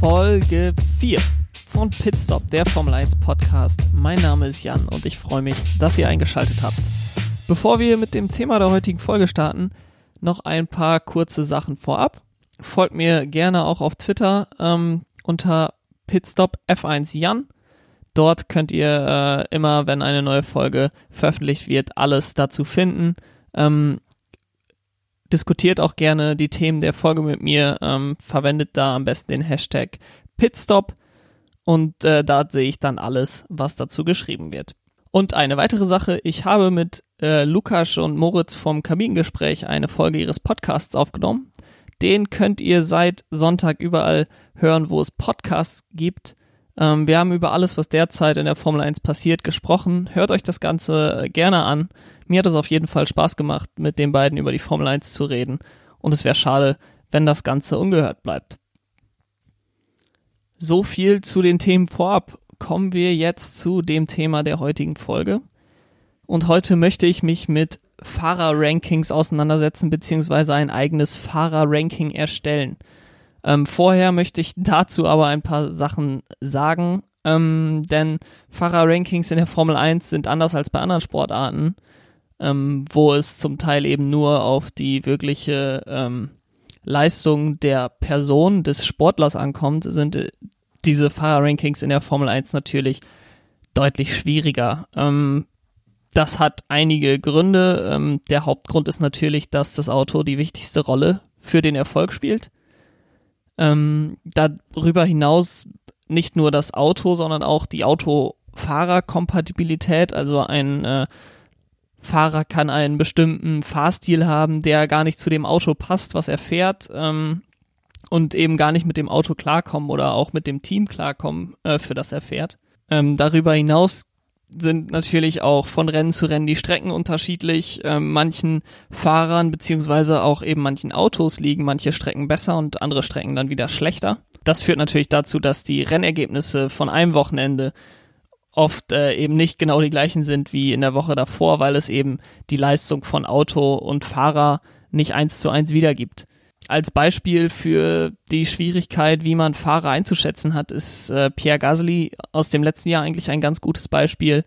Folge 4 von Pitstop, der Formel 1 Podcast. Mein Name ist Jan und ich freue mich, dass ihr eingeschaltet habt. Bevor wir mit dem Thema der heutigen Folge starten, noch ein paar kurze Sachen vorab. Folgt mir gerne auch auf Twitter ähm, unter Pitstop F1 Jan. Dort könnt ihr äh, immer, wenn eine neue Folge veröffentlicht wird, alles dazu finden. Ähm, diskutiert auch gerne die Themen der Folge mit mir. Ähm, verwendet da am besten den Hashtag Pitstop und äh, da sehe ich dann alles, was dazu geschrieben wird. Und eine weitere Sache, ich habe mit äh, Lukas und Moritz vom Kabinengespräch eine Folge ihres Podcasts aufgenommen. Den könnt ihr seit Sonntag überall hören, wo es Podcasts gibt. Ähm, wir haben über alles, was derzeit in der Formel 1 passiert, gesprochen. Hört euch das Ganze gerne an. Mir hat es auf jeden Fall Spaß gemacht, mit den beiden über die Formel 1 zu reden. Und es wäre schade, wenn das Ganze ungehört bleibt. So viel zu den Themen vorab. Kommen wir jetzt zu dem Thema der heutigen Folge. Und heute möchte ich mich mit Fahrerrankings auseinandersetzen, beziehungsweise ein eigenes Fahrerranking erstellen. Ähm, vorher möchte ich dazu aber ein paar Sachen sagen, ähm, denn Fahrerrankings in der Formel 1 sind anders als bei anderen Sportarten, ähm, wo es zum Teil eben nur auf die wirkliche ähm, Leistung der Person, des Sportlers ankommt, sind äh, diese Fahrerrankings in der Formel 1 natürlich deutlich schwieriger. Ähm, das hat einige Gründe. Ähm, der Hauptgrund ist natürlich, dass das Auto die wichtigste Rolle für den Erfolg spielt. Ähm, darüber hinaus nicht nur das Auto, sondern auch die Autofahrerkompatibilität. Also ein äh, Fahrer kann einen bestimmten Fahrstil haben, der gar nicht zu dem Auto passt, was er fährt. Ähm, und eben gar nicht mit dem Auto klarkommen oder auch mit dem Team klarkommen, äh, für das er fährt. Ähm, darüber hinaus sind natürlich auch von Rennen zu Rennen die Strecken unterschiedlich. Ähm, manchen Fahrern beziehungsweise auch eben manchen Autos liegen manche Strecken besser und andere Strecken dann wieder schlechter. Das führt natürlich dazu, dass die Rennergebnisse von einem Wochenende oft äh, eben nicht genau die gleichen sind wie in der Woche davor, weil es eben die Leistung von Auto und Fahrer nicht eins zu eins wiedergibt. Als Beispiel für die Schwierigkeit, wie man Fahrer einzuschätzen hat, ist äh, Pierre Gasly aus dem letzten Jahr eigentlich ein ganz gutes Beispiel.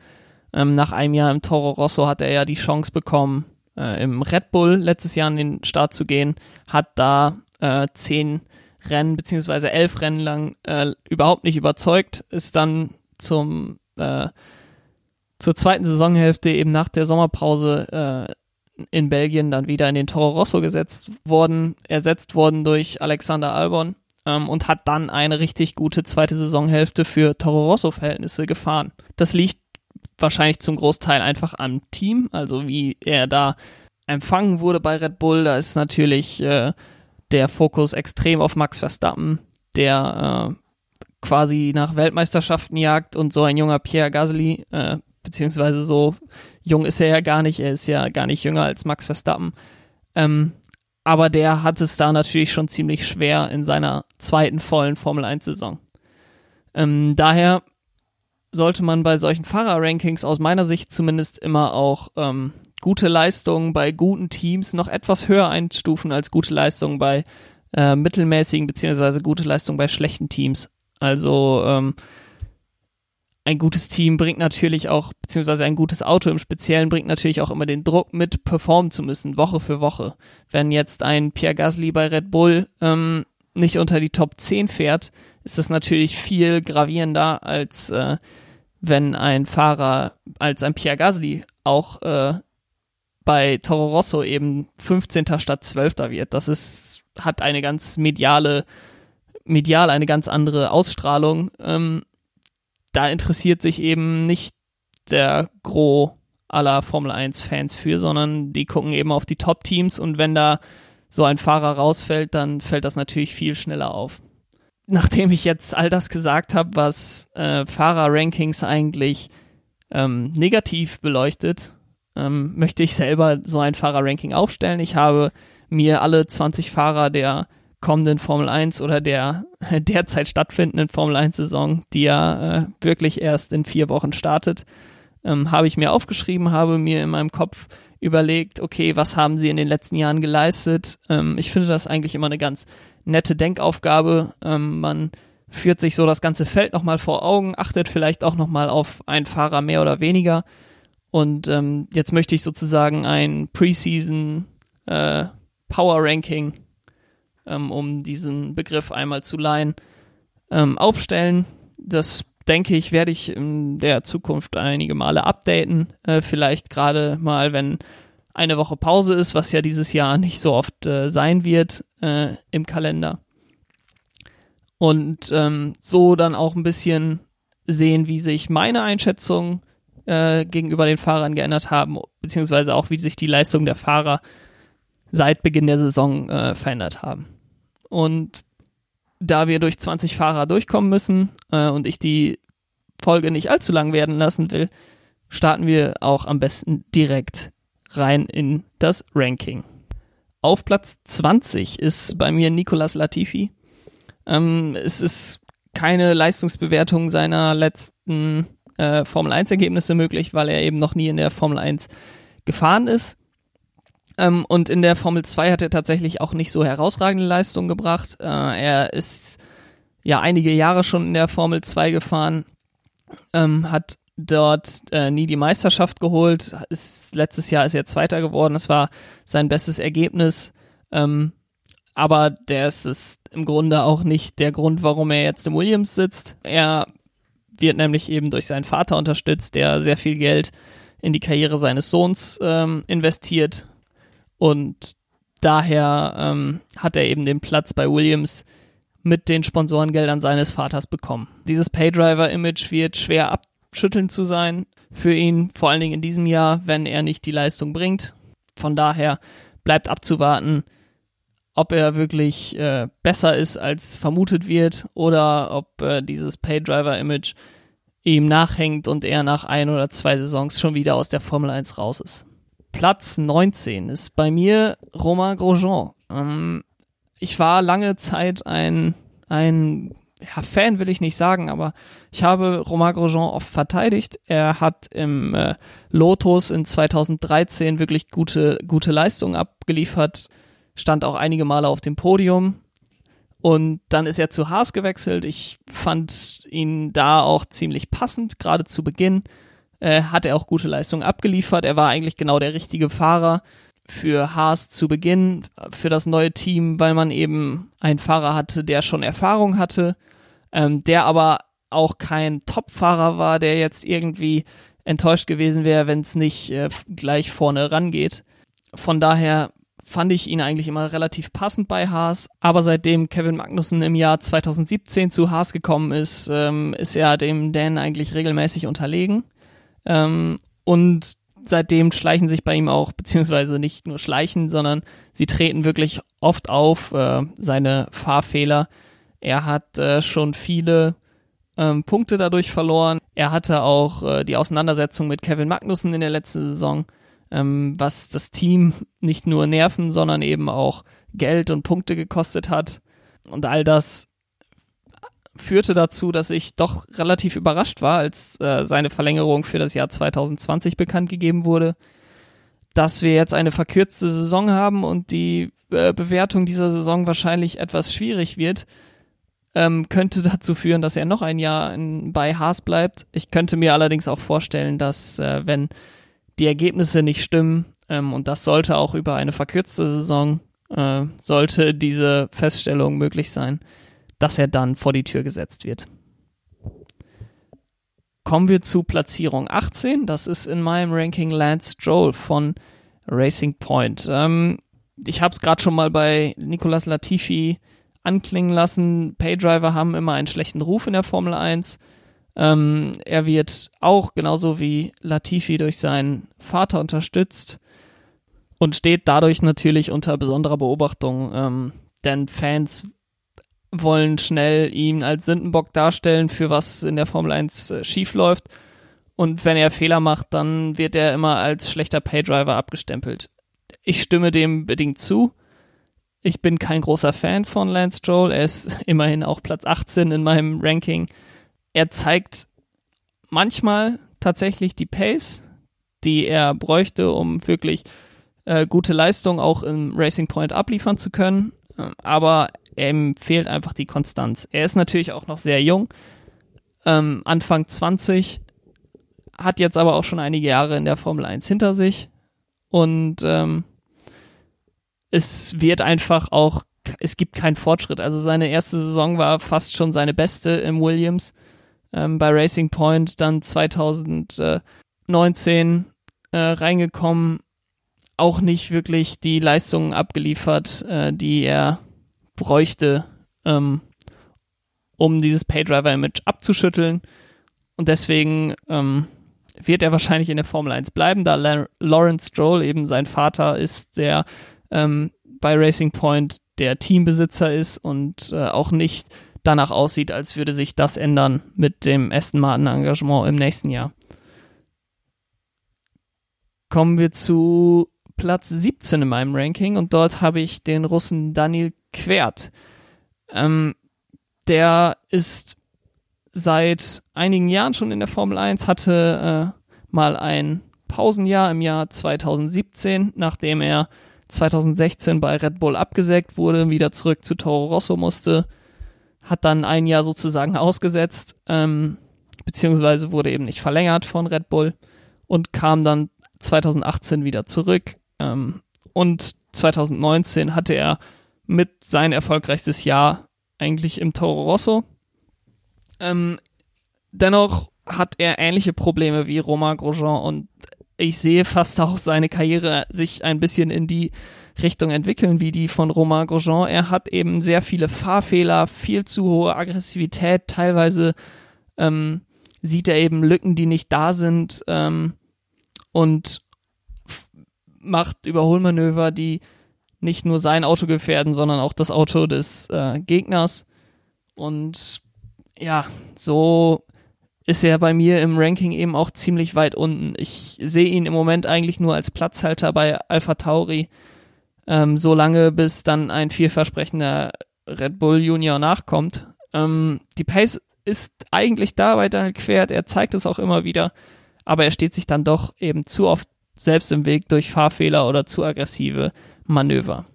Ähm, nach einem Jahr im Toro Rosso hat er ja die Chance bekommen, äh, im Red Bull letztes Jahr an den Start zu gehen, hat da äh, zehn Rennen beziehungsweise elf Rennen lang äh, überhaupt nicht überzeugt, ist dann zum äh, zur zweiten Saisonhälfte eben nach der Sommerpause äh, in Belgien dann wieder in den Toro Rosso gesetzt worden, ersetzt worden durch Alexander Albon ähm, und hat dann eine richtig gute zweite Saisonhälfte für Toro Rosso-Verhältnisse gefahren. Das liegt wahrscheinlich zum Großteil einfach am Team, also wie er da empfangen wurde bei Red Bull. Da ist natürlich äh, der Fokus extrem auf Max Verstappen, der äh, quasi nach Weltmeisterschaften jagt und so ein junger Pierre Gasly, äh, beziehungsweise so jung ist er ja gar nicht, er ist ja gar nicht jünger als Max Verstappen. Ähm, aber der hat es da natürlich schon ziemlich schwer in seiner zweiten vollen Formel 1-Saison. Ähm, daher sollte man bei solchen Fahrerrankings aus meiner Sicht zumindest immer auch ähm, gute Leistungen bei guten Teams noch etwas höher einstufen als gute Leistungen bei äh, mittelmäßigen beziehungsweise gute Leistungen bei schlechten Teams. Also ähm, ein gutes Team bringt natürlich auch, beziehungsweise ein gutes Auto im Speziellen bringt natürlich auch immer den Druck mit performen zu müssen, Woche für Woche. Wenn jetzt ein Pierre Gasly bei Red Bull ähm, nicht unter die Top 10 fährt, ist das natürlich viel gravierender, als äh, wenn ein Fahrer, als ein Pierre Gasly auch äh, bei Toro Rosso eben 15. statt 12. wird. Das ist, hat eine ganz mediale, medial eine ganz andere Ausstrahlung. Ähm, da interessiert sich eben nicht der Gros aller Formel 1 Fans für, sondern die gucken eben auf die Top-Teams und wenn da so ein Fahrer rausfällt, dann fällt das natürlich viel schneller auf. Nachdem ich jetzt all das gesagt habe, was äh, Fahrer-Rankings eigentlich ähm, negativ beleuchtet, ähm, möchte ich selber so ein Fahrer-Ranking aufstellen. Ich habe mir alle 20 Fahrer der kommenden Formel 1 oder der derzeit stattfindenden Formel 1 Saison, die ja äh, wirklich erst in vier Wochen startet, ähm, habe ich mir aufgeschrieben, habe mir in meinem Kopf überlegt, okay, was haben sie in den letzten Jahren geleistet? Ähm, ich finde das eigentlich immer eine ganz nette Denkaufgabe. Ähm, man führt sich so das ganze Feld nochmal vor Augen, achtet vielleicht auch nochmal auf einen Fahrer mehr oder weniger. Und ähm, jetzt möchte ich sozusagen ein Preseason äh, Power Ranking, ähm, um diesen Begriff einmal zu leihen, ähm, aufstellen. Das denke ich, werde ich in der Zukunft einige Male updaten. Äh, vielleicht gerade mal, wenn eine Woche Pause ist, was ja dieses Jahr nicht so oft äh, sein wird äh, im Kalender. Und ähm, so dann auch ein bisschen sehen, wie sich meine Einschätzung äh, gegenüber den Fahrern geändert haben, beziehungsweise auch wie sich die Leistung der Fahrer seit Beginn der Saison äh, verändert haben. Und da wir durch 20 Fahrer durchkommen müssen äh, und ich die Folge nicht allzu lang werden lassen will, starten wir auch am besten direkt rein in das Ranking. Auf Platz 20 ist bei mir Nicolas Latifi. Ähm, es ist keine Leistungsbewertung seiner letzten äh, Formel 1 Ergebnisse möglich, weil er eben noch nie in der Formel 1 gefahren ist. Ähm, und in der Formel 2 hat er tatsächlich auch nicht so herausragende Leistungen gebracht. Äh, er ist ja einige Jahre schon in der Formel 2 gefahren, ähm, hat dort äh, nie die Meisterschaft geholt. Ist, letztes Jahr ist er Zweiter geworden. Das war sein bestes Ergebnis. Ähm, aber der ist, ist im Grunde auch nicht der Grund, warum er jetzt im Williams sitzt. Er wird nämlich eben durch seinen Vater unterstützt, der sehr viel Geld in die Karriere seines Sohns ähm, investiert. Und daher ähm, hat er eben den Platz bei Williams mit den Sponsorengeldern seines Vaters bekommen. Dieses Paydriver-Image wird schwer abschütteln zu sein für ihn, vor allen Dingen in diesem Jahr, wenn er nicht die Leistung bringt. Von daher bleibt abzuwarten, ob er wirklich äh, besser ist, als vermutet wird, oder ob äh, dieses Paydriver-Image ihm nachhängt und er nach ein oder zwei Saisons schon wieder aus der Formel 1 raus ist. Platz 19 ist bei mir Romain Grosjean. Ähm, ich war lange Zeit ein, ein ja, Fan, will ich nicht sagen, aber ich habe Romain Grosjean oft verteidigt. Er hat im äh, Lotus in 2013 wirklich gute, gute Leistungen abgeliefert, stand auch einige Male auf dem Podium. Und dann ist er zu Haas gewechselt. Ich fand ihn da auch ziemlich passend, gerade zu Beginn. Äh, hat er auch gute Leistungen abgeliefert. Er war eigentlich genau der richtige Fahrer für Haas zu Beginn, für das neue Team, weil man eben einen Fahrer hatte, der schon Erfahrung hatte, ähm, der aber auch kein Top-Fahrer war, der jetzt irgendwie enttäuscht gewesen wäre, wenn es nicht äh, gleich vorne rangeht. Von daher fand ich ihn eigentlich immer relativ passend bei Haas. Aber seitdem Kevin Magnussen im Jahr 2017 zu Haas gekommen ist, ähm, ist er dem Dan eigentlich regelmäßig unterlegen. Ähm, und seitdem schleichen sich bei ihm auch, beziehungsweise nicht nur schleichen, sondern sie treten wirklich oft auf, äh, seine Fahrfehler. Er hat äh, schon viele ähm, Punkte dadurch verloren. Er hatte auch äh, die Auseinandersetzung mit Kevin Magnussen in der letzten Saison, ähm, was das Team nicht nur Nerven, sondern eben auch Geld und Punkte gekostet hat. Und all das führte dazu, dass ich doch relativ überrascht war, als äh, seine Verlängerung für das Jahr 2020 bekannt gegeben wurde, dass wir jetzt eine verkürzte Saison haben und die äh, Bewertung dieser Saison wahrscheinlich etwas schwierig wird, ähm, könnte dazu führen, dass er noch ein Jahr in, bei Haas bleibt. Ich könnte mir allerdings auch vorstellen, dass äh, wenn die Ergebnisse nicht stimmen, ähm, und das sollte auch über eine verkürzte Saison, äh, sollte diese Feststellung möglich sein, dass er dann vor die Tür gesetzt wird. Kommen wir zu Platzierung 18. Das ist in meinem Ranking Lance Stroll von Racing Point. Ähm, ich habe es gerade schon mal bei Nicolas Latifi anklingen lassen. Paydriver haben immer einen schlechten Ruf in der Formel 1. Ähm, er wird auch genauso wie Latifi durch seinen Vater unterstützt und steht dadurch natürlich unter besonderer Beobachtung. Ähm, denn Fans wollen schnell ihn als Sündenbock darstellen, für was in der Formel 1 äh, schief läuft. Und wenn er Fehler macht, dann wird er immer als schlechter Paydriver abgestempelt. Ich stimme dem bedingt zu. Ich bin kein großer Fan von Lance Stroll. Er ist immerhin auch Platz 18 in meinem Ranking. Er zeigt manchmal tatsächlich die Pace, die er bräuchte, um wirklich äh, gute Leistung auch im Racing Point abliefern zu können. Äh, aber ihm fehlt einfach die Konstanz. Er ist natürlich auch noch sehr jung, ähm, Anfang 20, hat jetzt aber auch schon einige Jahre in der Formel 1 hinter sich und ähm, es wird einfach auch, es gibt keinen Fortschritt. Also seine erste Saison war fast schon seine beste im Williams ähm, bei Racing Point, dann 2019 äh, reingekommen, auch nicht wirklich die Leistungen abgeliefert, äh, die er bräuchte, ähm, um dieses Paydriver-Image abzuschütteln. Und deswegen ähm, wird er wahrscheinlich in der Formel 1 bleiben, da La Lawrence Stroll eben sein Vater ist, der ähm, bei Racing Point der Teambesitzer ist und äh, auch nicht danach aussieht, als würde sich das ändern mit dem Aston Martin Engagement im nächsten Jahr. Kommen wir zu Platz 17 in meinem Ranking und dort habe ich den Russen Daniel Quert. Ähm, der ist seit einigen Jahren schon in der Formel 1, hatte äh, mal ein Pausenjahr im Jahr 2017, nachdem er 2016 bei Red Bull abgesägt wurde, wieder zurück zu Toro Rosso musste, hat dann ein Jahr sozusagen ausgesetzt, ähm, beziehungsweise wurde eben nicht verlängert von Red Bull und kam dann 2018 wieder zurück. Ähm, und 2019 hatte er mit sein erfolgreichstes Jahr eigentlich im Toro Rosso. Ähm, dennoch hat er ähnliche Probleme wie Romain Grosjean und ich sehe fast auch seine Karriere sich ein bisschen in die Richtung entwickeln wie die von Romain Grosjean. Er hat eben sehr viele Fahrfehler, viel zu hohe Aggressivität, teilweise ähm, sieht er eben Lücken, die nicht da sind ähm, und macht Überholmanöver, die nicht nur sein Auto gefährden, sondern auch das Auto des äh, Gegners. Und ja, so ist er bei mir im Ranking eben auch ziemlich weit unten. Ich sehe ihn im Moment eigentlich nur als Platzhalter bei Alpha Tauri, ähm, so bis dann ein vielversprechender Red Bull Junior nachkommt. Ähm, die Pace ist eigentlich da bei Daniel Quert, er zeigt es auch immer wieder, aber er steht sich dann doch eben zu oft selbst im Weg durch Fahrfehler oder zu aggressive Manöver.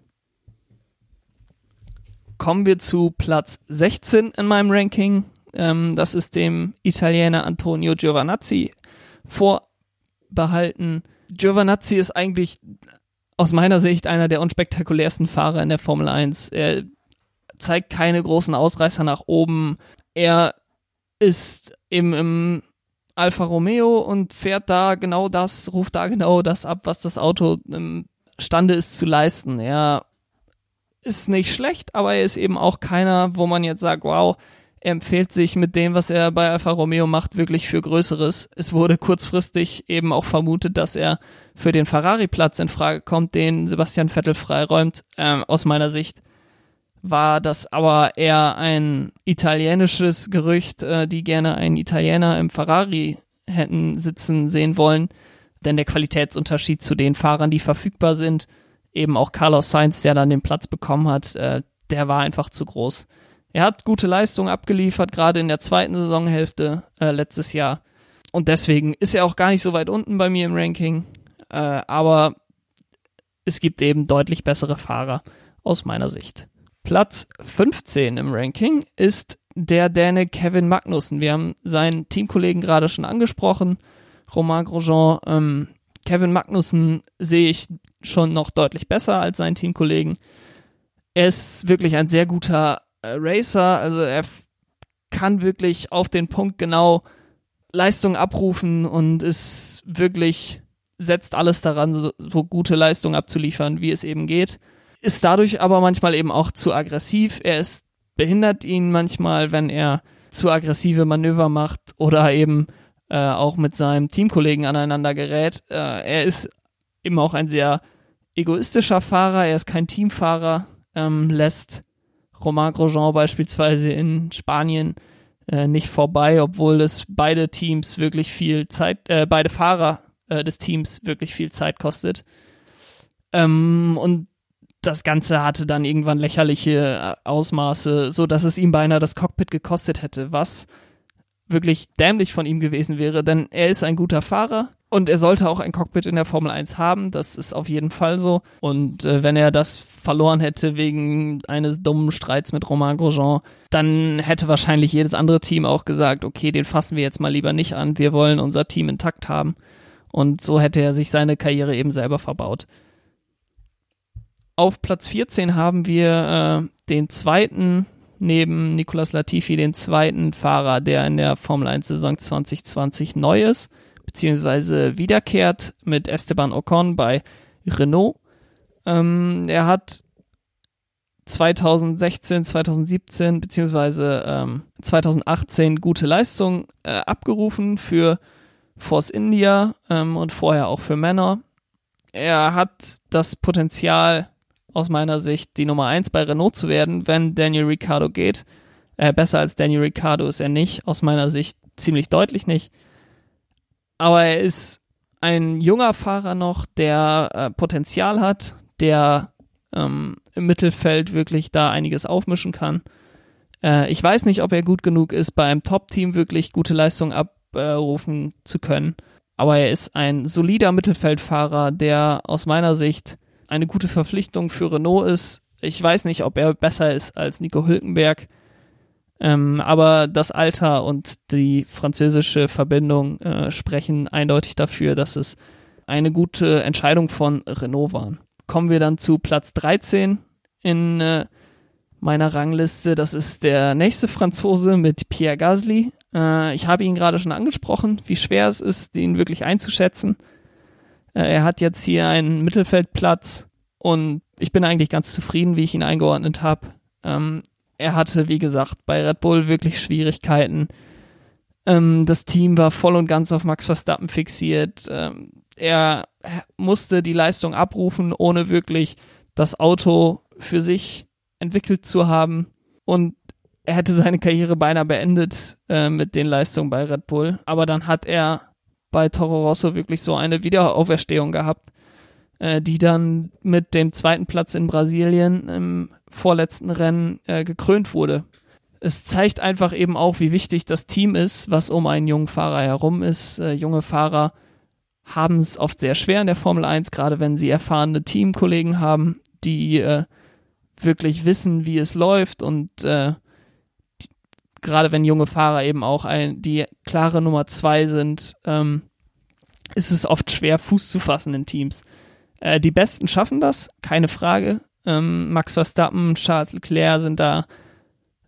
Kommen wir zu Platz 16 in meinem Ranking. Ähm, das ist dem Italiener Antonio Giovanazzi vorbehalten. Giovanazzi ist eigentlich aus meiner Sicht einer der unspektakulärsten Fahrer in der Formel 1. Er zeigt keine großen Ausreißer nach oben. Er ist eben im Alfa Romeo und fährt da genau das, ruft da genau das ab, was das Auto imstande ist zu leisten. Er ist nicht schlecht, aber er ist eben auch keiner, wo man jetzt sagt, wow, er empfiehlt sich mit dem, was er bei Alfa Romeo macht, wirklich für Größeres. Es wurde kurzfristig eben auch vermutet, dass er für den Ferrari-Platz in Frage kommt, den Sebastian Vettel freiräumt. Ähm, aus meiner Sicht war das aber eher ein italienisches Gerücht, äh, die gerne einen Italiener im Ferrari hätten sitzen sehen wollen. Denn der Qualitätsunterschied zu den Fahrern, die verfügbar sind, eben auch Carlos Sainz, der dann den Platz bekommen hat, äh, der war einfach zu groß. Er hat gute Leistungen abgeliefert, gerade in der zweiten Saisonhälfte äh, letztes Jahr. Und deswegen ist er auch gar nicht so weit unten bei mir im Ranking. Äh, aber es gibt eben deutlich bessere Fahrer aus meiner Sicht. Platz 15 im Ranking ist der Däne Kevin Magnussen. Wir haben seinen Teamkollegen gerade schon angesprochen, Romain Grosjean. Ähm, Kevin Magnussen sehe ich schon noch deutlich besser als seinen Teamkollegen. Er ist wirklich ein sehr guter äh, Racer, also er kann wirklich auf den Punkt genau Leistung abrufen und ist wirklich, setzt alles daran, so, so gute Leistung abzuliefern, wie es eben geht. Ist dadurch aber manchmal eben auch zu aggressiv. Er ist, behindert ihn manchmal, wenn er zu aggressive Manöver macht oder eben äh, auch mit seinem Teamkollegen aneinander gerät. Äh, er ist eben auch ein sehr egoistischer Fahrer, er ist kein Teamfahrer, ähm, lässt Romain Grosjean beispielsweise in Spanien äh, nicht vorbei, obwohl es beide Teams wirklich viel Zeit, äh, beide Fahrer äh, des Teams wirklich viel Zeit kostet. Ähm, und das Ganze hatte dann irgendwann lächerliche Ausmaße, so dass es ihm beinahe das Cockpit gekostet hätte, was wirklich dämlich von ihm gewesen wäre, denn er ist ein guter Fahrer und er sollte auch ein Cockpit in der Formel 1 haben, das ist auf jeden Fall so. Und äh, wenn er das verloren hätte wegen eines dummen Streits mit Romain Grosjean, dann hätte wahrscheinlich jedes andere Team auch gesagt, okay, den fassen wir jetzt mal lieber nicht an, wir wollen unser Team intakt haben. Und so hätte er sich seine Karriere eben selber verbaut. Auf Platz 14 haben wir äh, den zweiten, neben Nicolas Latifi, den zweiten Fahrer, der in der Formel 1 Saison 2020 neu ist, beziehungsweise wiederkehrt mit Esteban Ocon bei Renault. Ähm, er hat 2016, 2017 beziehungsweise ähm, 2018 gute Leistung äh, abgerufen für Force India ähm, und vorher auch für Männer. Er hat das Potenzial, aus meiner Sicht die Nummer 1 bei Renault zu werden, wenn Daniel Ricciardo geht. Äh, besser als Daniel Ricciardo ist er nicht, aus meiner Sicht ziemlich deutlich nicht. Aber er ist ein junger Fahrer noch, der äh, Potenzial hat, der ähm, im Mittelfeld wirklich da einiges aufmischen kann. Äh, ich weiß nicht, ob er gut genug ist, bei einem Top-Team wirklich gute Leistung abrufen zu können. Aber er ist ein solider Mittelfeldfahrer, der aus meiner Sicht eine gute Verpflichtung für Renault ist. Ich weiß nicht, ob er besser ist als Nico Hülkenberg. Ähm, aber das Alter und die französische Verbindung äh, sprechen eindeutig dafür, dass es eine gute Entscheidung von Renault war. Kommen wir dann zu Platz 13 in äh, meiner Rangliste. Das ist der nächste Franzose mit Pierre Gasly. Äh, ich habe ihn gerade schon angesprochen, wie schwer es ist, ihn wirklich einzuschätzen. Äh, er hat jetzt hier einen Mittelfeldplatz und ich bin eigentlich ganz zufrieden, wie ich ihn eingeordnet habe. Ähm, er hatte, wie gesagt, bei Red Bull wirklich Schwierigkeiten. Ähm, das Team war voll und ganz auf Max Verstappen fixiert. Ähm, er musste die Leistung abrufen, ohne wirklich das Auto für sich entwickelt zu haben. Und er hätte seine Karriere beinahe beendet äh, mit den Leistungen bei Red Bull. Aber dann hat er bei Toro Rosso wirklich so eine Wiederauferstehung gehabt, äh, die dann mit dem zweiten Platz in Brasilien im vorletzten Rennen äh, gekrönt wurde. Es zeigt einfach eben auch, wie wichtig das Team ist, was um einen jungen Fahrer herum ist. Äh, junge Fahrer haben es oft sehr schwer in der Formel 1, gerade wenn sie erfahrene Teamkollegen haben, die äh, wirklich wissen, wie es läuft und äh, gerade wenn junge Fahrer eben auch ein, die klare Nummer zwei sind, ähm, ist es oft schwer, Fuß zu fassen in Teams. Äh, die Besten schaffen das, keine Frage. Ähm, Max Verstappen, Charles Leclerc sind da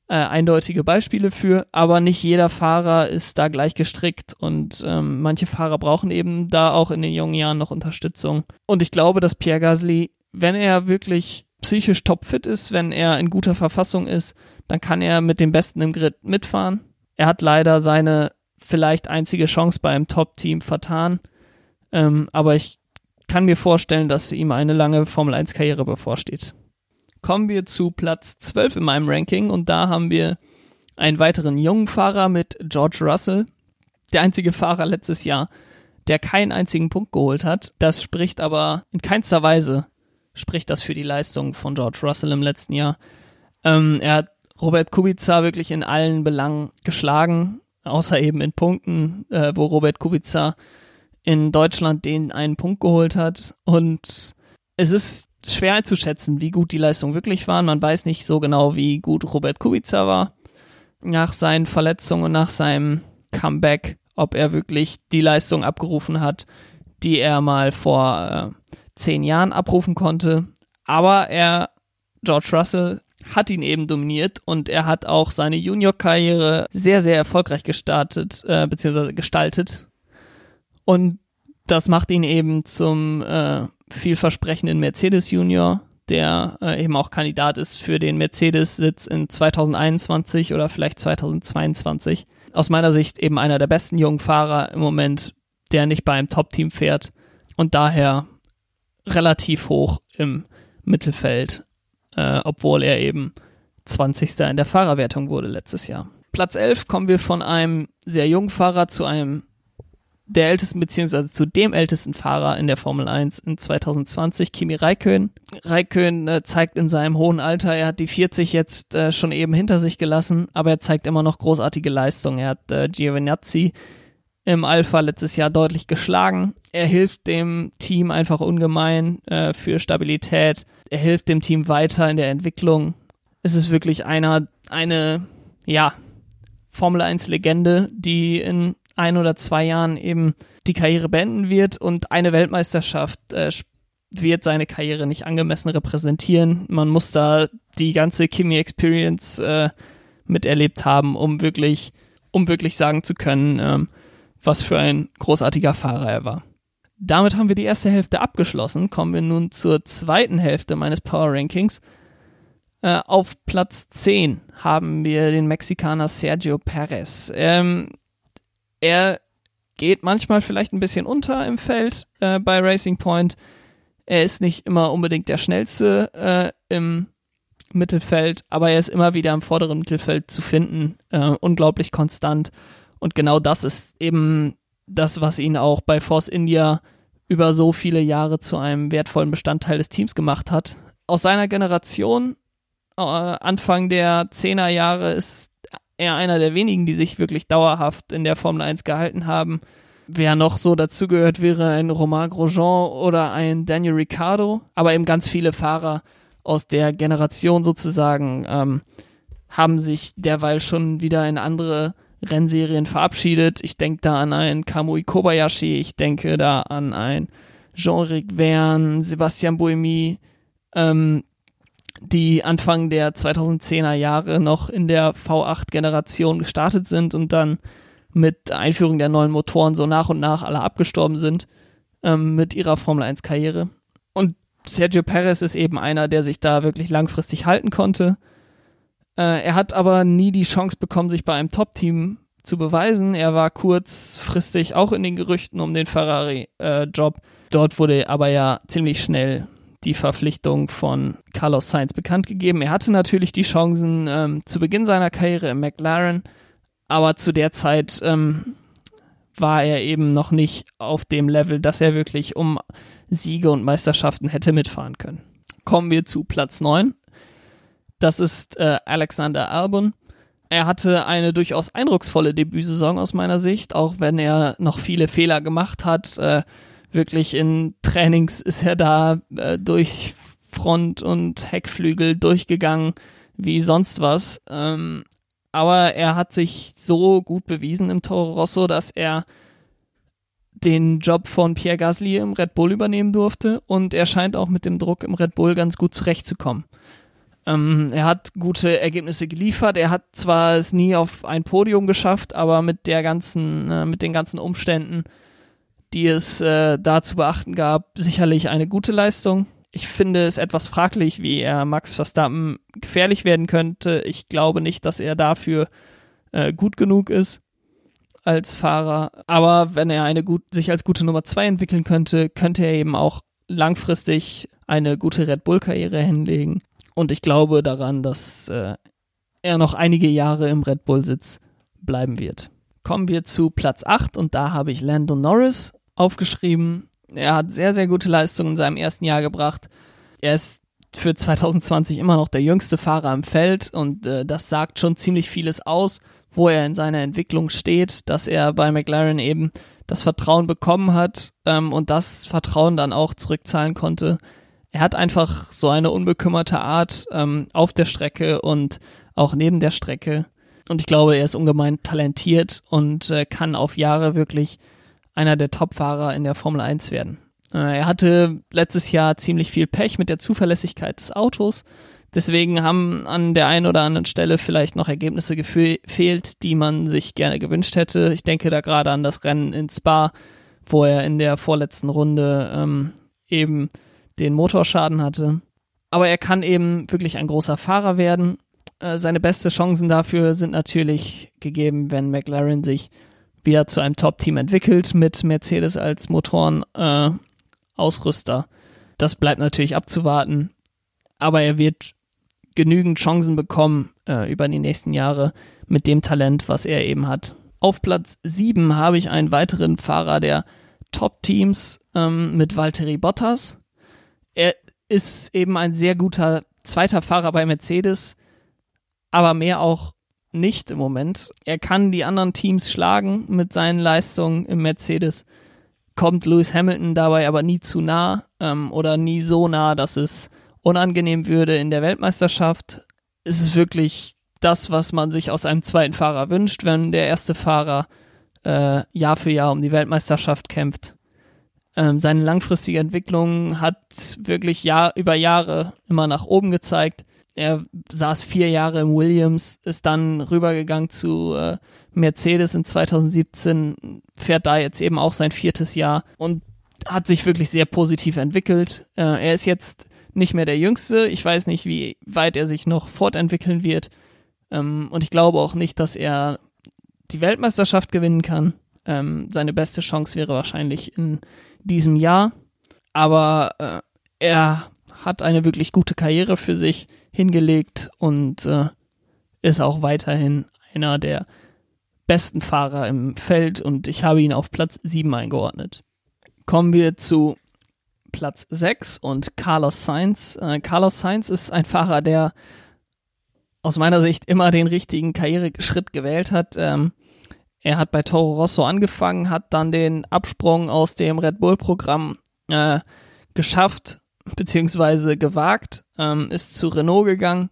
äh, eindeutige Beispiele für, aber nicht jeder Fahrer ist da gleich gestrickt und ähm, manche Fahrer brauchen eben da auch in den jungen Jahren noch Unterstützung. Und ich glaube, dass Pierre Gasly, wenn er wirklich psychisch topfit ist, wenn er in guter Verfassung ist, dann kann er mit dem Besten im Grid mitfahren. Er hat leider seine vielleicht einzige Chance beim Top-Team vertan, ähm, aber ich kann mir vorstellen, dass ihm eine lange Formel-1-Karriere bevorsteht. Kommen wir zu Platz 12 in meinem Ranking und da haben wir einen weiteren jungen Fahrer mit George Russell, der einzige Fahrer letztes Jahr, der keinen einzigen Punkt geholt hat. Das spricht aber in keinster Weise spricht das für die Leistung von George Russell im letzten Jahr. Ähm, er hat Robert Kubica wirklich in allen Belangen geschlagen, außer eben in Punkten, äh, wo Robert Kubica in Deutschland den einen Punkt geholt hat. Und es ist schwer einzuschätzen, wie gut die Leistungen wirklich waren. Man weiß nicht so genau, wie gut Robert Kubica war nach seinen Verletzungen und nach seinem Comeback, ob er wirklich die Leistung abgerufen hat, die er mal vor äh, zehn Jahren abrufen konnte. Aber er, George Russell, hat ihn eben dominiert und er hat auch seine Junior-Karriere sehr, sehr erfolgreich gestartet, äh, beziehungsweise gestaltet. Und das macht ihn eben zum äh, vielversprechenden Mercedes Junior, der äh, eben auch Kandidat ist für den Mercedes-Sitz in 2021 oder vielleicht 2022. Aus meiner Sicht eben einer der besten jungen Fahrer im Moment, der nicht bei einem Top-Team fährt und daher relativ hoch im Mittelfeld, äh, obwohl er eben 20. in der Fahrerwertung wurde letztes Jahr. Platz 11 kommen wir von einem sehr jungen Fahrer zu einem der ältesten, beziehungsweise zu dem ältesten Fahrer in der Formel 1 in 2020, Kimi Räikkönen. Räikkönen äh, zeigt in seinem hohen Alter, er hat die 40 jetzt äh, schon eben hinter sich gelassen, aber er zeigt immer noch großartige Leistungen. Er hat äh, Giovinazzi im Alpha letztes Jahr deutlich geschlagen. Er hilft dem Team einfach ungemein äh, für Stabilität. er hilft dem Team weiter in der Entwicklung. Es ist wirklich einer, eine, ja, Formel 1 Legende, die in ein oder zwei Jahren eben die Karriere beenden wird und eine Weltmeisterschaft äh, wird seine Karriere nicht angemessen repräsentieren. Man muss da die ganze Kimi Experience äh, miterlebt haben, um wirklich, um wirklich sagen zu können, ähm, was für ein großartiger Fahrer er war. Damit haben wir die erste Hälfte abgeschlossen. Kommen wir nun zur zweiten Hälfte meines Power Rankings. Äh, auf Platz 10 haben wir den Mexikaner Sergio Perez. Ähm, er geht manchmal vielleicht ein bisschen unter im Feld äh, bei Racing Point. Er ist nicht immer unbedingt der schnellste äh, im Mittelfeld, aber er ist immer wieder im vorderen Mittelfeld zu finden. Äh, unglaublich konstant. Und genau das ist eben das, was ihn auch bei Force India über so viele Jahre zu einem wertvollen Bestandteil des Teams gemacht hat. Aus seiner Generation, äh, Anfang der 10er Jahre, ist er einer der wenigen, die sich wirklich dauerhaft in der Formel 1 gehalten haben. Wer noch so dazugehört, wäre ein Romain Grosjean oder ein Daniel Ricciardo, aber eben ganz viele Fahrer aus der Generation sozusagen ähm, haben sich derweil schon wieder in andere Rennserien verabschiedet. Ich denke da an einen Kamui Kobayashi, ich denke da an ein Jean-Ric Verne, Sebastian Buemi, ähm, die Anfang der 2010er Jahre noch in der V8-Generation gestartet sind und dann mit Einführung der neuen Motoren so nach und nach alle abgestorben sind ähm, mit ihrer Formel 1-Karriere. Und Sergio Perez ist eben einer, der sich da wirklich langfristig halten konnte äh, er hat aber nie die Chance bekommen, sich bei einem Top-Team zu beweisen. Er war kurzfristig auch in den Gerüchten um den Ferrari-Job. Äh, Dort wurde aber ja ziemlich schnell die Verpflichtung von Carlos Sainz bekannt gegeben. Er hatte natürlich die Chancen ähm, zu Beginn seiner Karriere im McLaren, aber zu der Zeit ähm, war er eben noch nicht auf dem Level, dass er wirklich um Siege und Meisterschaften hätte mitfahren können. Kommen wir zu Platz 9. Das ist äh, Alexander Albon. Er hatte eine durchaus eindrucksvolle Debütsaison aus meiner Sicht, auch wenn er noch viele Fehler gemacht hat. Äh, wirklich in Trainings ist er da äh, durch Front und Heckflügel durchgegangen wie sonst was. Ähm, aber er hat sich so gut bewiesen im Toro Rosso, dass er den Job von Pierre Gasly im Red Bull übernehmen durfte und er scheint auch mit dem Druck im Red Bull ganz gut zurechtzukommen. Ähm, er hat gute Ergebnisse geliefert. Er hat zwar es nie auf ein Podium geschafft, aber mit der ganzen, äh, mit den ganzen Umständen, die es äh, da zu beachten gab, sicherlich eine gute Leistung. Ich finde es etwas fraglich, wie er Max Verstappen gefährlich werden könnte. Ich glaube nicht, dass er dafür äh, gut genug ist als Fahrer. Aber wenn er eine gut, sich als gute Nummer zwei entwickeln könnte, könnte er eben auch langfristig eine gute Red Bull-Karriere hinlegen. Und ich glaube daran, dass äh, er noch einige Jahre im Red Bull-Sitz bleiben wird. Kommen wir zu Platz 8 und da habe ich Lando Norris aufgeschrieben. Er hat sehr, sehr gute Leistungen in seinem ersten Jahr gebracht. Er ist für 2020 immer noch der jüngste Fahrer im Feld und äh, das sagt schon ziemlich vieles aus, wo er in seiner Entwicklung steht, dass er bei McLaren eben das Vertrauen bekommen hat ähm, und das Vertrauen dann auch zurückzahlen konnte er hat einfach so eine unbekümmerte Art ähm, auf der Strecke und auch neben der Strecke. Und ich glaube, er ist ungemein talentiert und äh, kann auf Jahre wirklich einer der Top-Fahrer in der Formel 1 werden. Äh, er hatte letztes Jahr ziemlich viel Pech mit der Zuverlässigkeit des Autos. Deswegen haben an der einen oder anderen Stelle vielleicht noch Ergebnisse gefehlt, die man sich gerne gewünscht hätte. Ich denke da gerade an das Rennen in Spa, wo er in der vorletzten Runde ähm, eben den Motorschaden hatte. Aber er kann eben wirklich ein großer Fahrer werden. Äh, seine beste Chancen dafür sind natürlich gegeben, wenn McLaren sich wieder zu einem Top-Team entwickelt mit Mercedes als Motorenausrüster. Äh, das bleibt natürlich abzuwarten. Aber er wird genügend Chancen bekommen äh, über die nächsten Jahre mit dem Talent, was er eben hat. Auf Platz 7 habe ich einen weiteren Fahrer der Top-Teams ähm, mit Valtteri Bottas ist eben ein sehr guter zweiter Fahrer bei Mercedes, aber mehr auch nicht im Moment. Er kann die anderen Teams schlagen mit seinen Leistungen im Mercedes, kommt Lewis Hamilton dabei aber nie zu nah ähm, oder nie so nah, dass es unangenehm würde in der Weltmeisterschaft. Es ist wirklich das, was man sich aus einem zweiten Fahrer wünscht, wenn der erste Fahrer äh, Jahr für Jahr um die Weltmeisterschaft kämpft. Ähm, seine langfristige Entwicklung hat wirklich Jahr über Jahre immer nach oben gezeigt. Er saß vier Jahre im Williams, ist dann rübergegangen zu äh, Mercedes in 2017, fährt da jetzt eben auch sein viertes Jahr und hat sich wirklich sehr positiv entwickelt. Äh, er ist jetzt nicht mehr der Jüngste. Ich weiß nicht, wie weit er sich noch fortentwickeln wird. Ähm, und ich glaube auch nicht, dass er die Weltmeisterschaft gewinnen kann. Ähm, seine beste Chance wäre wahrscheinlich in diesem Jahr. Aber äh, er hat eine wirklich gute Karriere für sich hingelegt und äh, ist auch weiterhin einer der besten Fahrer im Feld und ich habe ihn auf Platz 7 eingeordnet. Kommen wir zu Platz 6 und Carlos Sainz. Äh, Carlos Sainz ist ein Fahrer, der aus meiner Sicht immer den richtigen Karriereschritt gewählt hat. Ähm, er hat bei Toro Rosso angefangen, hat dann den Absprung aus dem Red Bull-Programm äh, geschafft, beziehungsweise gewagt, ähm, ist zu Renault gegangen,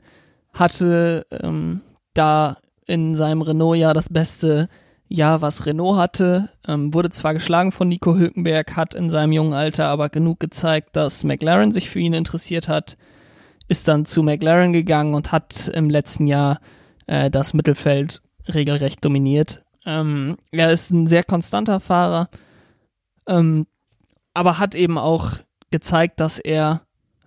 hatte ähm, da in seinem Renault-Jahr das beste Jahr, was Renault hatte, ähm, wurde zwar geschlagen von Nico Hülkenberg, hat in seinem jungen Alter aber genug gezeigt, dass McLaren sich für ihn interessiert hat, ist dann zu McLaren gegangen und hat im letzten Jahr äh, das Mittelfeld regelrecht dominiert. Ähm, er ist ein sehr konstanter Fahrer, ähm, aber hat eben auch gezeigt, dass er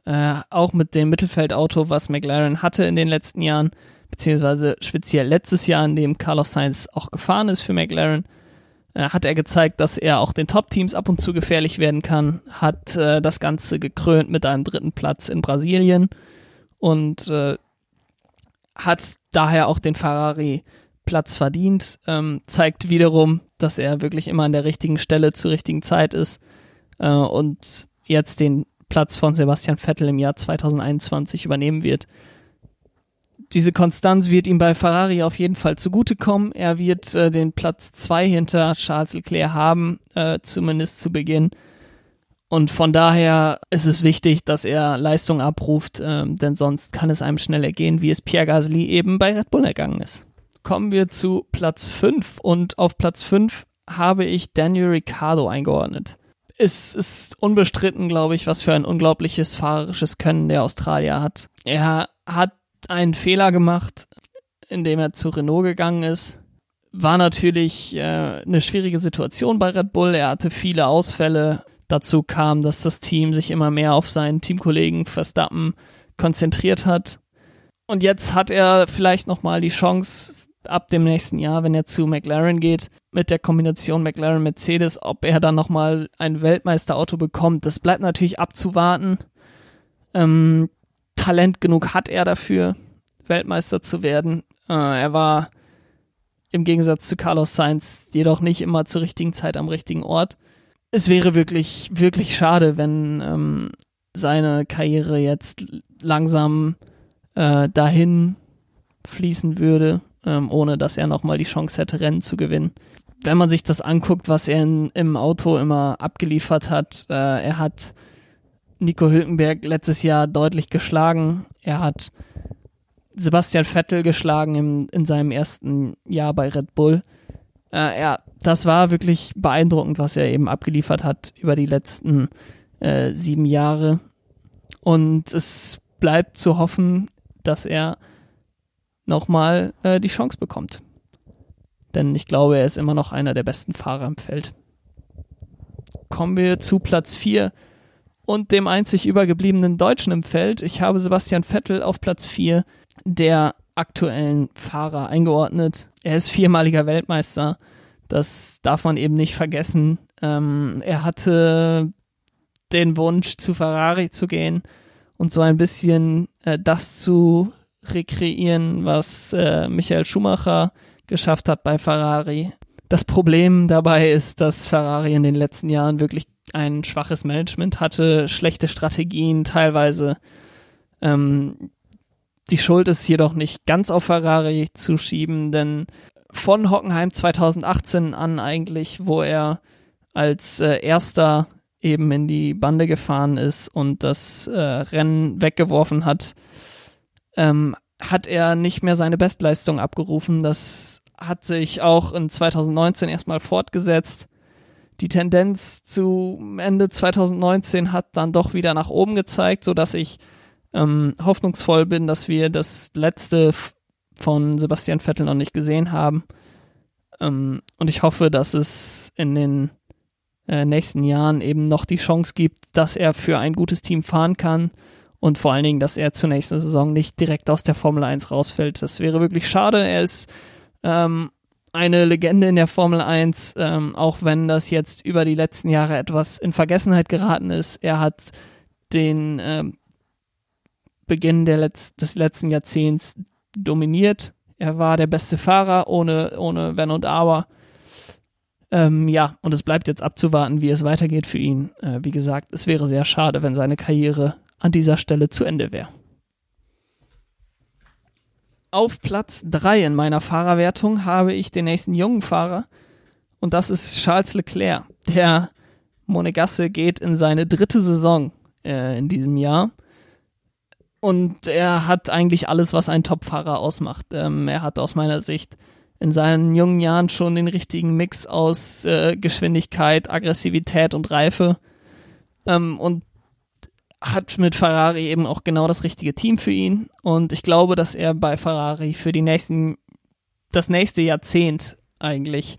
äh, auch mit dem Mittelfeldauto, was McLaren hatte in den letzten Jahren, beziehungsweise speziell letztes Jahr, in dem Carlos Sainz auch gefahren ist für McLaren, äh, hat er gezeigt, dass er auch den Top-Teams ab und zu gefährlich werden kann, hat äh, das Ganze gekrönt mit einem dritten Platz in Brasilien und äh, hat daher auch den Ferrari Platz verdient, ähm, zeigt wiederum, dass er wirklich immer an der richtigen Stelle zur richtigen Zeit ist äh, und jetzt den Platz von Sebastian Vettel im Jahr 2021 übernehmen wird. Diese Konstanz wird ihm bei Ferrari auf jeden Fall zugutekommen. Er wird äh, den Platz 2 hinter Charles Leclerc haben, äh, zumindest zu Beginn. Und von daher ist es wichtig, dass er Leistung abruft, ähm, denn sonst kann es einem schneller gehen, wie es Pierre Gasly eben bei Red Bull ergangen ist. Kommen wir zu Platz 5 und auf Platz 5 habe ich Daniel Ricciardo eingeordnet. Es ist unbestritten, glaube ich, was für ein unglaubliches fahrerisches Können der Australier hat. Er hat einen Fehler gemacht, indem er zu Renault gegangen ist. War natürlich äh, eine schwierige Situation bei Red Bull. Er hatte viele Ausfälle, Dazu kam, dass das Team sich immer mehr auf seinen Teamkollegen Verstappen konzentriert hat. Und jetzt hat er vielleicht nochmal die Chance, ab dem nächsten Jahr, wenn er zu McLaren geht, mit der Kombination McLaren-Mercedes, ob er dann nochmal ein Weltmeisterauto bekommt. Das bleibt natürlich abzuwarten. Ähm, Talent genug hat er dafür, Weltmeister zu werden. Äh, er war im Gegensatz zu Carlos Sainz jedoch nicht immer zur richtigen Zeit am richtigen Ort es wäre wirklich, wirklich schade, wenn ähm, seine Karriere jetzt langsam äh, dahin fließen würde, ähm, ohne dass er nochmal die Chance hätte, Rennen zu gewinnen. Wenn man sich das anguckt, was er in, im Auto immer abgeliefert hat, äh, er hat Nico Hülkenberg letztes Jahr deutlich geschlagen. Er hat Sebastian Vettel geschlagen im, in seinem ersten Jahr bei Red Bull. Äh, ja, das war wirklich beeindruckend, was er eben abgeliefert hat über die letzten äh, sieben Jahre. Und es bleibt zu hoffen, dass er nochmal äh, die Chance bekommt. Denn ich glaube, er ist immer noch einer der besten Fahrer im Feld. Kommen wir zu Platz 4 und dem einzig übergebliebenen Deutschen im Feld. Ich habe Sebastian Vettel auf Platz 4 der aktuellen Fahrer eingeordnet. Er ist viermaliger Weltmeister. Das darf man eben nicht vergessen. Ähm, er hatte den Wunsch, zu Ferrari zu gehen und so ein bisschen äh, das zu rekreieren, was äh, Michael Schumacher geschafft hat bei Ferrari. Das Problem dabei ist, dass Ferrari in den letzten Jahren wirklich ein schwaches Management hatte, schlechte Strategien teilweise. Ähm, die Schuld ist jedoch nicht ganz auf Ferrari zu schieben, denn von Hockenheim 2018 an eigentlich, wo er als äh, erster eben in die Bande gefahren ist und das äh, Rennen weggeworfen hat, ähm, hat er nicht mehr seine Bestleistung abgerufen. Das hat sich auch in 2019 erstmal fortgesetzt. Die Tendenz zu Ende 2019 hat dann doch wieder nach oben gezeigt, sodass ich ähm, hoffnungsvoll bin, dass wir das letzte von Sebastian Vettel noch nicht gesehen haben. Ähm, und ich hoffe, dass es in den äh, nächsten Jahren eben noch die Chance gibt, dass er für ein gutes Team fahren kann und vor allen Dingen, dass er zur nächsten Saison nicht direkt aus der Formel 1 rausfällt. Das wäre wirklich schade. Er ist ähm, eine Legende in der Formel 1, ähm, auch wenn das jetzt über die letzten Jahre etwas in Vergessenheit geraten ist. Er hat den ähm, Beginn Letz des letzten Jahrzehnts dominiert. Er war der beste Fahrer, ohne, ohne Wenn und Aber. Ähm, ja, und es bleibt jetzt abzuwarten, wie es weitergeht für ihn. Äh, wie gesagt, es wäre sehr schade, wenn seine Karriere an dieser Stelle zu Ende wäre. Auf Platz 3 in meiner Fahrerwertung habe ich den nächsten jungen Fahrer und das ist Charles Leclerc. Der Monegasse geht in seine dritte Saison äh, in diesem Jahr und er hat eigentlich alles, was ein Topfahrer ausmacht. Ähm, er hat aus meiner Sicht in seinen jungen Jahren schon den richtigen Mix aus äh, Geschwindigkeit, Aggressivität und Reife ähm, und hat mit Ferrari eben auch genau das richtige Team für ihn. Und ich glaube, dass er bei Ferrari für die nächsten, das nächste Jahrzehnt eigentlich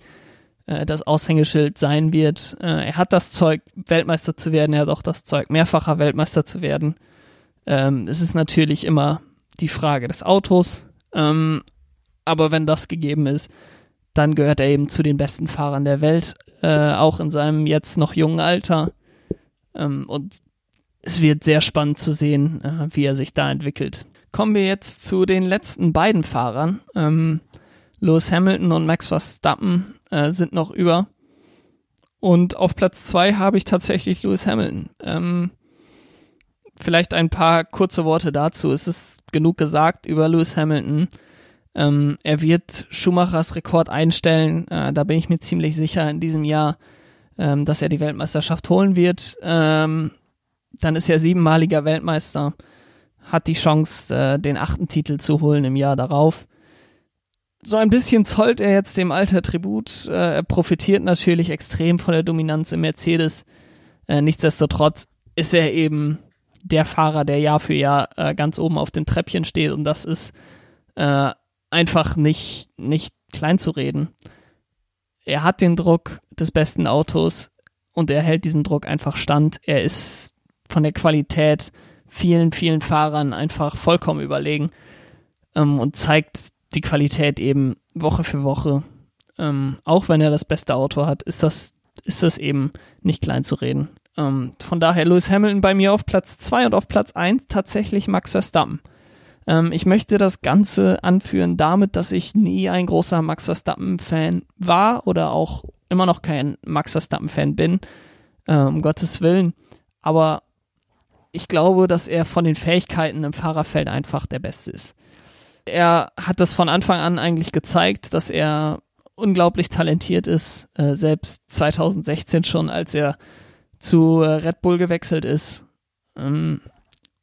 äh, das Aushängeschild sein wird. Äh, er hat das Zeug, Weltmeister zu werden. Er hat auch das Zeug, mehrfacher Weltmeister zu werden. Ähm, es ist natürlich immer die Frage des Autos. Ähm, aber wenn das gegeben ist, dann gehört er eben zu den besten Fahrern der Welt, äh, auch in seinem jetzt noch jungen Alter. Ähm, und es wird sehr spannend zu sehen, äh, wie er sich da entwickelt. Kommen wir jetzt zu den letzten beiden Fahrern. Ähm, Lewis Hamilton und Max Verstappen äh, sind noch über. Und auf Platz zwei habe ich tatsächlich Lewis Hamilton. Ähm, vielleicht ein paar kurze Worte dazu. Es ist genug gesagt über Lewis Hamilton. Ähm, er wird Schumachers Rekord einstellen. Äh, da bin ich mir ziemlich sicher in diesem Jahr, ähm, dass er die Weltmeisterschaft holen wird. Ähm, dann ist er siebenmaliger Weltmeister, hat die Chance, äh, den achten Titel zu holen im Jahr darauf. So ein bisschen zollt er jetzt dem Alter Tribut. Äh, er profitiert natürlich extrem von der Dominanz im Mercedes. Äh, nichtsdestotrotz ist er eben der Fahrer, der Jahr für Jahr äh, ganz oben auf dem Treppchen steht und das ist äh, einfach nicht, nicht klein zu reden. Er hat den Druck des besten Autos und er hält diesen Druck einfach stand. Er ist von der Qualität vielen, vielen Fahrern einfach vollkommen überlegen ähm, und zeigt die Qualität eben Woche für Woche. Ähm, auch wenn er das beste Auto hat, ist das, ist das eben nicht klein zu reden. Ähm, von daher Lewis Hamilton bei mir auf Platz 2 und auf Platz 1 tatsächlich Max Verstappen. Ähm, ich möchte das Ganze anführen damit, dass ich nie ein großer Max Verstappen-Fan war oder auch immer noch kein Max Verstappen-Fan bin, äh, um Gottes Willen. Aber ich glaube, dass er von den Fähigkeiten im Fahrerfeld einfach der Beste ist. Er hat das von Anfang an eigentlich gezeigt, dass er unglaublich talentiert ist, äh, selbst 2016 schon, als er zu äh, Red Bull gewechselt ist. Ähm,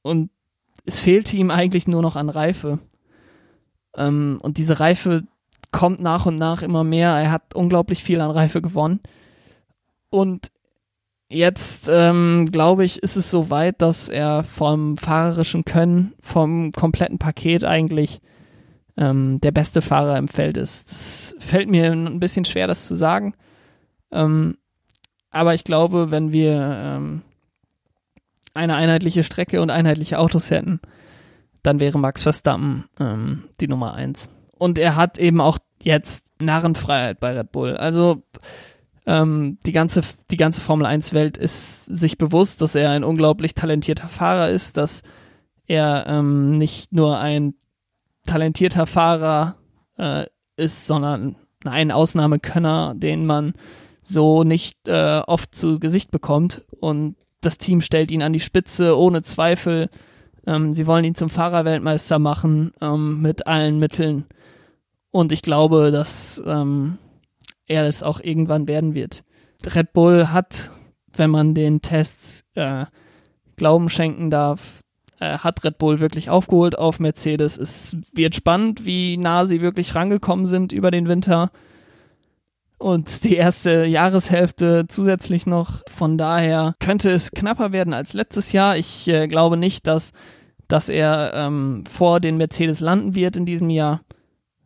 und es fehlte ihm eigentlich nur noch an Reife. Ähm, und diese Reife kommt nach und nach immer mehr. Er hat unglaublich viel an Reife gewonnen. Und Jetzt, ähm, glaube ich, ist es so weit, dass er vom fahrerischen Können, vom kompletten Paket eigentlich ähm, der beste Fahrer im Feld ist. Das fällt mir ein bisschen schwer, das zu sagen. Ähm, aber ich glaube, wenn wir ähm, eine einheitliche Strecke und einheitliche Autos hätten, dann wäre Max Verstappen ähm, die Nummer eins. Und er hat eben auch jetzt Narrenfreiheit bei Red Bull. Also ähm, die, ganze, die ganze Formel 1-Welt ist sich bewusst, dass er ein unglaublich talentierter Fahrer ist, dass er ähm, nicht nur ein talentierter Fahrer äh, ist, sondern ein Ausnahmekönner, den man so nicht äh, oft zu Gesicht bekommt. Und das Team stellt ihn an die Spitze ohne Zweifel. Ähm, sie wollen ihn zum Fahrerweltmeister machen ähm, mit allen Mitteln. Und ich glaube, dass ähm, er es auch irgendwann werden wird. Red Bull hat wenn man den Tests äh, Glauben schenken darf, äh, hat Red Bull wirklich aufgeholt auf Mercedes. Es wird spannend, wie nah sie wirklich rangekommen sind über den Winter. Und die erste Jahreshälfte zusätzlich noch. Von daher könnte es knapper werden als letztes Jahr. Ich äh, glaube nicht, dass, dass er ähm, vor den Mercedes landen wird in diesem Jahr.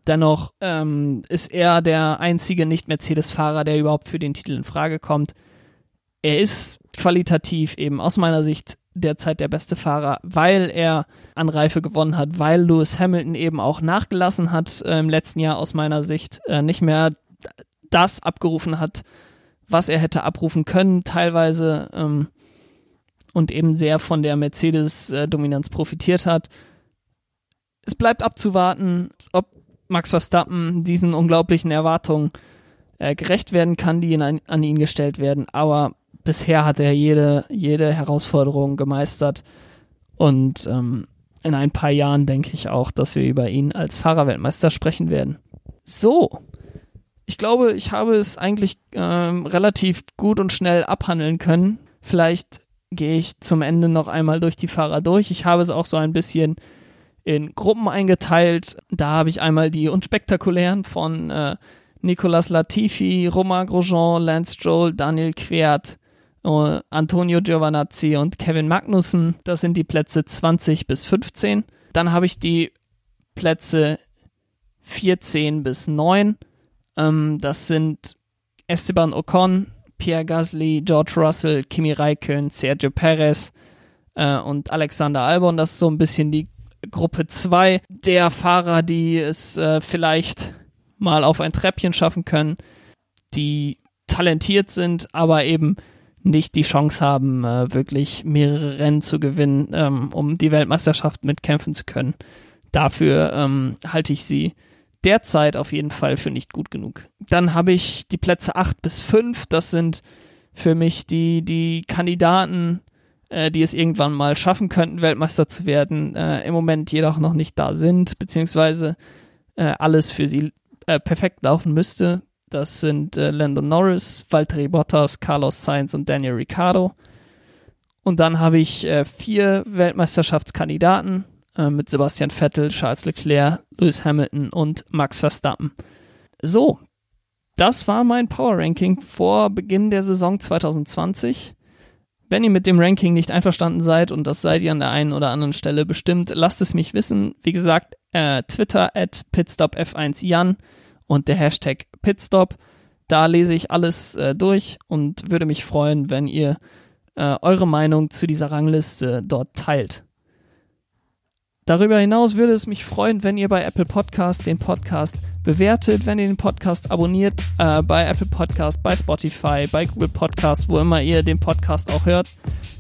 Dennoch ähm, ist er der einzige Nicht-Mercedes-Fahrer, der überhaupt für den Titel in Frage kommt. Er ist qualitativ eben aus meiner Sicht derzeit der beste Fahrer, weil er an Reife gewonnen hat, weil Lewis Hamilton eben auch nachgelassen hat äh, im letzten Jahr aus meiner Sicht, äh, nicht mehr das abgerufen hat, was er hätte abrufen können, teilweise ähm, und eben sehr von der Mercedes-Dominanz profitiert hat. Es bleibt abzuwarten, ob Max Verstappen diesen unglaublichen Erwartungen äh, gerecht werden kann, die an, an ihn gestellt werden, aber bisher hat er jede, jede Herausforderung gemeistert. Und ähm, in ein paar Jahren denke ich auch, dass wir über ihn als Fahrerweltmeister sprechen werden. So, ich glaube, ich habe es eigentlich ähm, relativ gut und schnell abhandeln können. Vielleicht gehe ich zum Ende noch einmal durch die Fahrer durch. Ich habe es auch so ein bisschen in Gruppen eingeteilt. Da habe ich einmal die unspektakulären von äh, Nicolas Latifi, Romain Grosjean, Lance Stroll, Daniel Quert, uh, Antonio Giovanazzi und Kevin Magnussen. Das sind die Plätze 20 bis 15. Dann habe ich die Plätze 14 bis 9. Ähm, das sind Esteban Ocon, Pierre Gasly, George Russell, Kimi Räikkönen, Sergio Perez äh, und Alexander Albon. Das ist so ein bisschen die Gruppe 2 der Fahrer, die es äh, vielleicht mal auf ein Treppchen schaffen können, die talentiert sind, aber eben nicht die Chance haben, äh, wirklich mehrere Rennen zu gewinnen, ähm, um die Weltmeisterschaft mitkämpfen zu können. Dafür ähm, halte ich sie derzeit auf jeden Fall für nicht gut genug. Dann habe ich die Plätze 8 bis 5. Das sind für mich die, die Kandidaten, äh, die es irgendwann mal schaffen könnten, Weltmeister zu werden, äh, im Moment jedoch noch nicht da sind, beziehungsweise äh, alles für sie äh, perfekt laufen müsste. Das sind äh, Lando Norris, Valtteri Bottas, Carlos Sainz und Daniel Ricciardo. Und dann habe ich äh, vier Weltmeisterschaftskandidaten mit Sebastian Vettel, Charles Leclerc, Lewis Hamilton und Max Verstappen. So, das war mein Power Ranking vor Beginn der Saison 2020. Wenn ihr mit dem Ranking nicht einverstanden seid, und das seid ihr an der einen oder anderen Stelle bestimmt, lasst es mich wissen. Wie gesagt, äh, Twitter at pitstopf1jan und der Hashtag Pitstop. Da lese ich alles äh, durch und würde mich freuen, wenn ihr äh, eure Meinung zu dieser Rangliste dort teilt. Darüber hinaus würde es mich freuen, wenn ihr bei Apple Podcast den Podcast bewertet, wenn ihr den Podcast abonniert, äh, bei Apple Podcast, bei Spotify, bei Google Podcast, wo immer ihr den Podcast auch hört.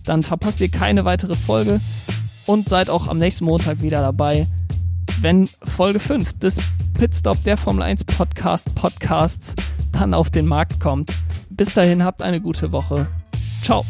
Dann verpasst ihr keine weitere Folge und seid auch am nächsten Montag wieder dabei, wenn Folge 5 des Pitstop der Formel 1 Podcast Podcasts dann auf den Markt kommt. Bis dahin habt eine gute Woche. Ciao.